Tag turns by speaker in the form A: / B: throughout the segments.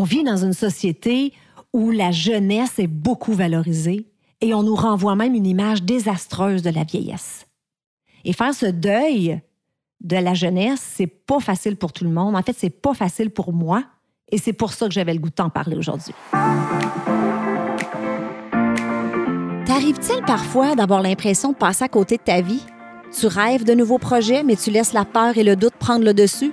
A: On vit dans une société où la jeunesse est beaucoup valorisée et on nous renvoie même une image désastreuse de la vieillesse. Et faire ce deuil de la jeunesse, c'est pas facile pour tout le monde. En fait, c'est pas facile pour moi et c'est pour ça que j'avais le goût de t'en parler aujourd'hui. T'arrive-t-il parfois d'avoir l'impression de passer à côté de ta vie? Tu rêves de nouveaux projets, mais tu laisses la peur et le doute prendre le dessus?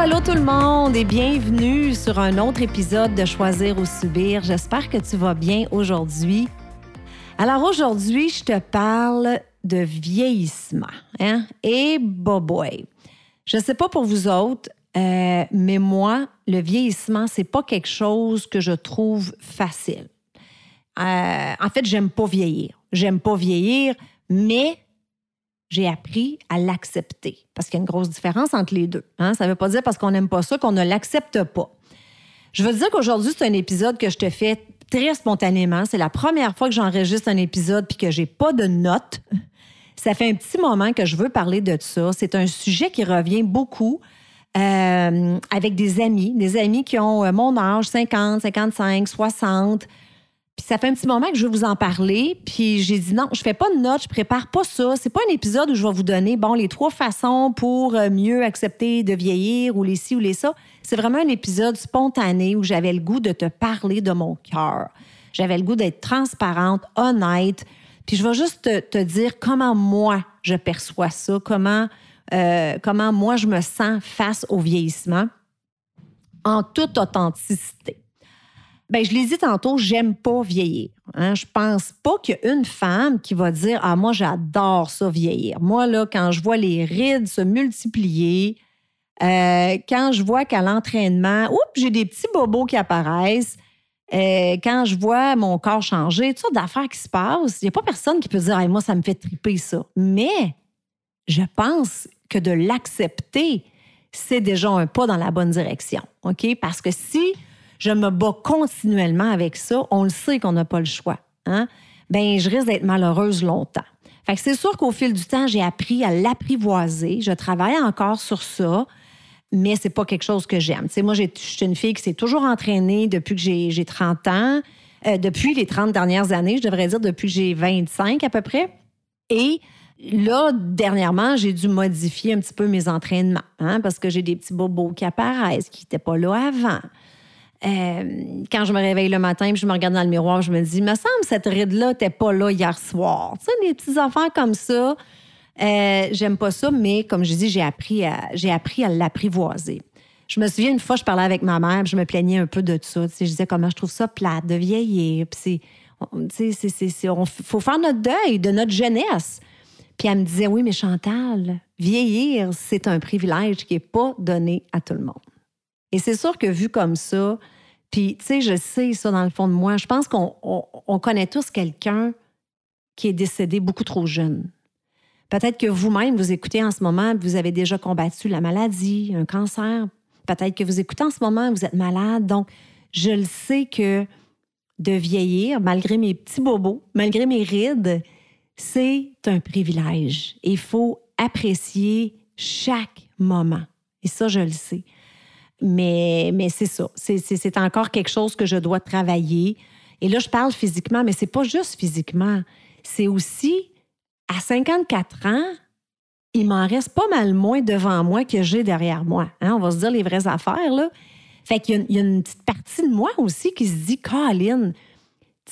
A: Allô, tout le monde et bienvenue sur un autre épisode de Choisir ou Subir. J'espère que tu vas bien aujourd'hui. Alors aujourd'hui, je te parle de vieillissement. Hein? Et boy, je ne sais pas pour vous autres, euh, mais moi, le vieillissement, c'est pas quelque chose que je trouve facile. Euh, en fait, j'aime pas vieillir. J'aime pas vieillir, mais j'ai appris à l'accepter. Parce qu'il y a une grosse différence entre les deux. Hein? Ça ne veut pas dire parce qu'on n'aime pas ça qu'on ne l'accepte pas. Je veux dire qu'aujourd'hui, c'est un épisode que je te fais très spontanément. C'est la première fois que j'enregistre un épisode puis que j'ai pas de notes. Ça fait un petit moment que je veux parler de ça. C'est un sujet qui revient beaucoup euh, avec des amis, des amis qui ont euh, mon âge, 50, 55, 60, puis ça fait un petit moment que je veux vous en parler. Puis j'ai dit non, je fais pas de notes, je prépare pas ça. C'est pas un épisode où je vais vous donner bon les trois façons pour euh, mieux accepter de vieillir ou les ci ou les ça. C'est vraiment un épisode spontané où j'avais le goût de te parler de mon cœur. J'avais le goût d'être transparente, honnête. Puis je vais juste te, dire comment moi je perçois ça, comment euh, comment moi je me sens face au vieillissement en toute authenticité. Ben, je l'ai dit tantôt, j'aime pas vieillir. Hein. Je pense pas qu'il y a une femme qui va dire Ah, moi, j'adore ça vieillir. Moi, là, quand je vois les rides se multiplier, euh, quand je vois qu'à l'entraînement, oups, j'ai des petits bobos qui apparaissent, euh, quand je vois mon corps changer, toutes sortes d'affaires qui se passent, il n'y a pas personne qui peut dire moi, ça me fait triper ça. Mais je pense que de l'accepter, c'est déjà un pas dans la bonne direction. OK? Parce que si je me bats continuellement avec ça, on le sait qu'on n'a pas le choix. Hein? Ben, je risque d'être malheureuse longtemps. Fait que c'est sûr qu'au fil du temps, j'ai appris à l'apprivoiser. Je travaille encore sur ça, mais c'est pas quelque chose que j'aime. Tu sais, moi, je suis une fille qui s'est toujours entraînée depuis que j'ai 30 ans, euh, depuis les 30 dernières années, je devrais dire depuis que j'ai 25 à peu près. Et là, dernièrement, j'ai dû modifier un petit peu mes entraînements, hein, parce que j'ai des petits bobos qui apparaissent, qui n'étaient pas là avant. Euh, quand je me réveille le matin, je me regarde dans le miroir, je me dis, me semble cette ride-là n'était pas là hier soir. Tu sais, des petits affaires comme ça. Euh, j'aime pas ça, mais comme je dis, j'ai appris à, j'ai appris à l'apprivoiser. Je me souviens une fois, je parlais avec ma mère, je me plaignais un peu de ça. Tu sais, je disais comment je trouve ça plate de vieillir. Puis c'est, sais, faut faire notre deuil de notre jeunesse. Puis elle me disait, oui, mais Chantal, vieillir, c'est un privilège qui n'est pas donné à tout le monde. Et c'est sûr que vu comme ça, puis tu sais, je sais ça dans le fond de moi, je pense qu'on connaît tous quelqu'un qui est décédé beaucoup trop jeune. Peut-être que vous-même, vous écoutez en ce moment, vous avez déjà combattu la maladie, un cancer. Peut-être que vous écoutez en ce moment, vous êtes malade. Donc, je le sais que de vieillir, malgré mes petits bobos, malgré mes rides, c'est un privilège. Il faut apprécier chaque moment. Et ça, je le sais. Mais, mais c'est ça. C'est encore quelque chose que je dois travailler. Et là, je parle physiquement, mais c'est pas juste physiquement. C'est aussi, à 54 ans, il m'en reste pas mal moins devant moi que j'ai derrière moi. Hein? On va se dire les vraies affaires, là. Fait qu'il y, a une petite partie de moi aussi qui se dit, Colin,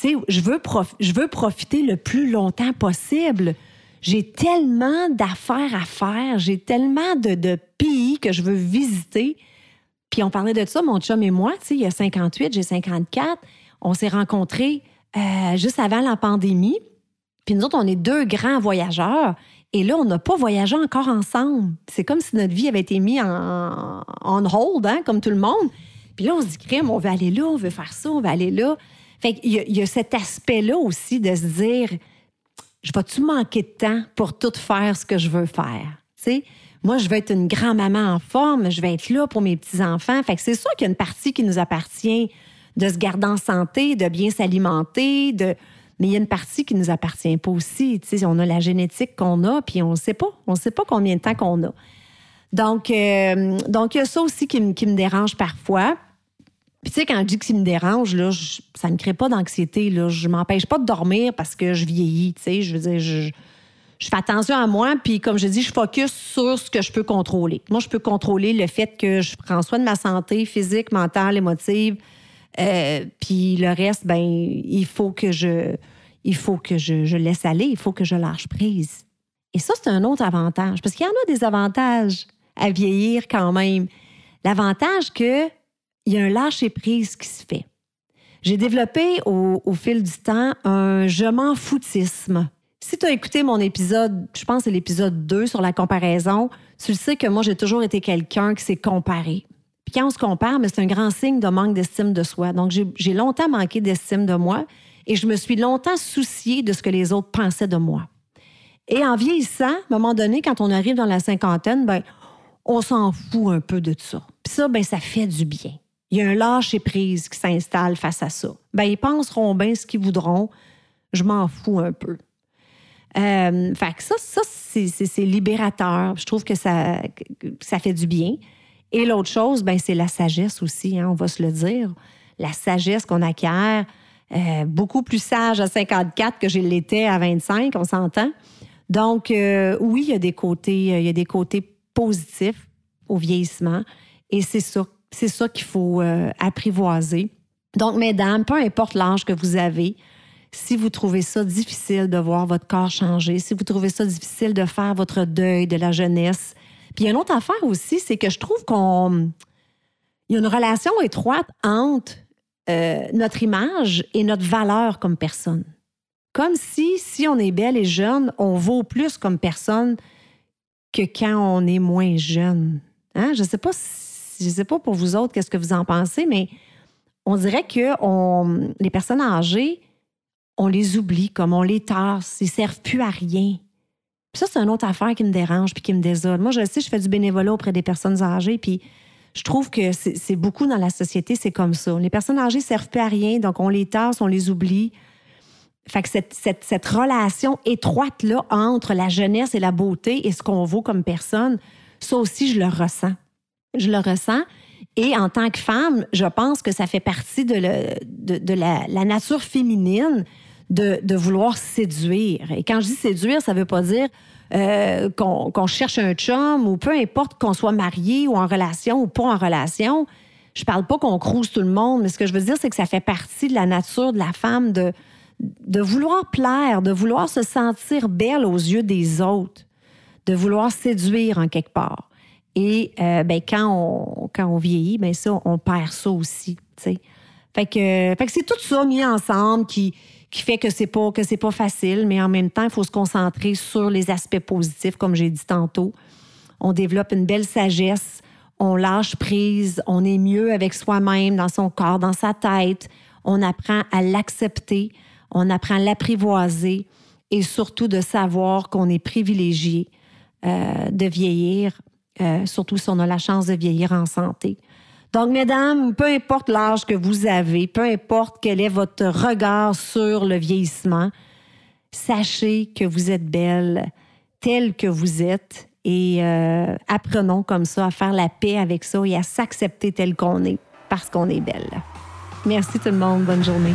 A: je veux, je veux profiter le plus longtemps possible. J'ai tellement d'affaires à faire, j'ai tellement de, de, pays que je veux visiter. Puis on parlait de ça, mon chum et moi, tu sais, il y a 58, j'ai 54. On s'est rencontrés euh, juste avant la pandémie. Puis nous autres, on est deux grands voyageurs. Et là, on n'a pas voyagé encore ensemble. C'est comme si notre vie avait été mise en, hold, hein, comme tout le monde. Puis là, on se dit, crème, on veut aller là, on veut faire ça, on veut aller là. Fait qu'il y, y, a cet aspect-là aussi de se dire, je vais-tu manquer de temps pour tout faire ce que je veux faire? sais, moi, je veux être une grand-maman en forme, je vais être là pour mes petits-enfants. Fait que c'est sûr qu'il y a une partie qui nous appartient de se garder en santé, de bien s'alimenter, de... mais il y a une partie qui nous appartient pas aussi. on a la génétique qu'on a, puis on ne sait pas. On ne sait pas combien de temps qu'on a. Donc, euh, donc, il y a ça aussi qui, qui me dérange parfois. Puis tu sais, quand je dis que ça me dérange, là, ça ne crée pas d'anxiété. Là. Je m'empêche pas de dormir parce que je vieillis. Je veux dire, je, je, fais attention à moi. Puis comme je dis, je focus sur ce que je peux contrôler. Moi, je peux contrôler le fait que je prends soin de ma santé physique, mentale, émotive. Euh, puis le reste, ben, il faut que je, il faut que je, laisse aller. Il faut que je lâche prise. Et ça, c'est un autre avantage. Parce qu'il y en a des avantages à vieillir quand même. L'avantage que il y a un lâcher-prise qui se fait. J'ai développé au, fil du temps un je m'en foutisme. Si tu as écouté mon épisode, je pense que c'est l'épisode 2 sur la comparaison, tu le sais que moi, j'ai toujours été quelqu'un qui s'est comparé. Puis quand on se compare, c'est un grand signe de manque d'estime de soi. Donc, j'ai longtemps manqué d'estime de moi et je me suis longtemps souciée de ce que les autres pensaient de moi. Et en vieillissant, à un moment donné, quand on arrive dans la cinquantaine, ben, on s'en fout un peu de ça. Puis ça, ben, ça fait du bien il y a un lâcher-prise qui s'installe face à ça. Ben, ils penseront bien ce qu'ils voudront. Je m'en fous un peu. Euh, fait que ça, ça c'est libérateur. Je trouve que ça, ça fait du bien. Et l'autre chose, ben, c'est la sagesse aussi, hein, on va se le dire. La sagesse qu'on acquiert, euh, beaucoup plus sage à 54 que je l'étais à 25, on s'entend. Donc, euh, oui, il y a des côtés, il y a des côtés positifs au vieillissement. Et c'est ça c'est ça qu'il faut apprivoiser. Donc, mesdames, peu importe l'âge que vous avez, si vous trouvez ça difficile de voir votre corps changer, si vous trouvez ça difficile de faire votre deuil de la jeunesse, puis il y a une autre affaire aussi, c'est que je trouve qu'on il y a une relation étroite entre euh, notre image et notre valeur comme personne. Comme si, si on est belle et jeune, on vaut plus comme personne que quand on est moins jeune. Hein? Je ne sais pas sais pas pour vous autres, qu'est-ce que vous en pensez, mais on dirait que on, les personnes âgées, on les oublie, comme on les tasse, ils servent plus à rien. Ça, c'est une autre affaire qui me dérange puis qui me désole. Moi, je sais, je fais du bénévolat auprès des personnes âgées, puis je trouve que c'est beaucoup dans la société, c'est comme ça. Les personnes âgées servent plus à rien, donc on les tasse, on les oublie. Fait que cette, relation étroite-là entre la jeunesse et la beauté et ce qu'on vaut comme personne, ça aussi, je le ressens je le ressens. Et en tant que femme, je pense que ça fait partie de, la, nature féminine de, vouloir séduire. Et quand je dis séduire, ça ne veut pas dire euh, qu'on cherche un chum ou peu importe qu'on soit marié ou en relation ou pas en relation. Je parle pas qu'on crouse tout le monde, mais ce que je veux dire, c'est que ça fait partie de la nature de la femme de, de vouloir plaire, de vouloir se sentir belle aux yeux des autres, de vouloir séduire en quelque part. Et euh, ben, quand, on, quand on vieillit, ben ça, on perd ça aussi. Fait que, que c'est tout ça mis ensemble qui, qui fait que c'est pas que c'est pas facile, mais en même temps, il faut se concentrer sur les aspects positifs, comme j'ai dit tantôt. On développe une belle sagesse, on lâche prise, on est mieux avec soi-même, dans son corps, dans sa tête. On apprend à l'accepter, on apprend à l'apprivoiser et surtout de savoir qu'on est privilégié euh, de vieillir euh, surtout si on a la chance de vieillir en santé. Donc, mesdames, peu importe l'âge que vous avez, peu importe quel est votre regard sur le vieillissement, sachez que vous êtes belle telle que vous êtes et euh, apprenons comme ça à faire la paix avec ça et à s'accepter tel qu'on est parce qu'on est belle. Merci tout le monde. Bonne journée.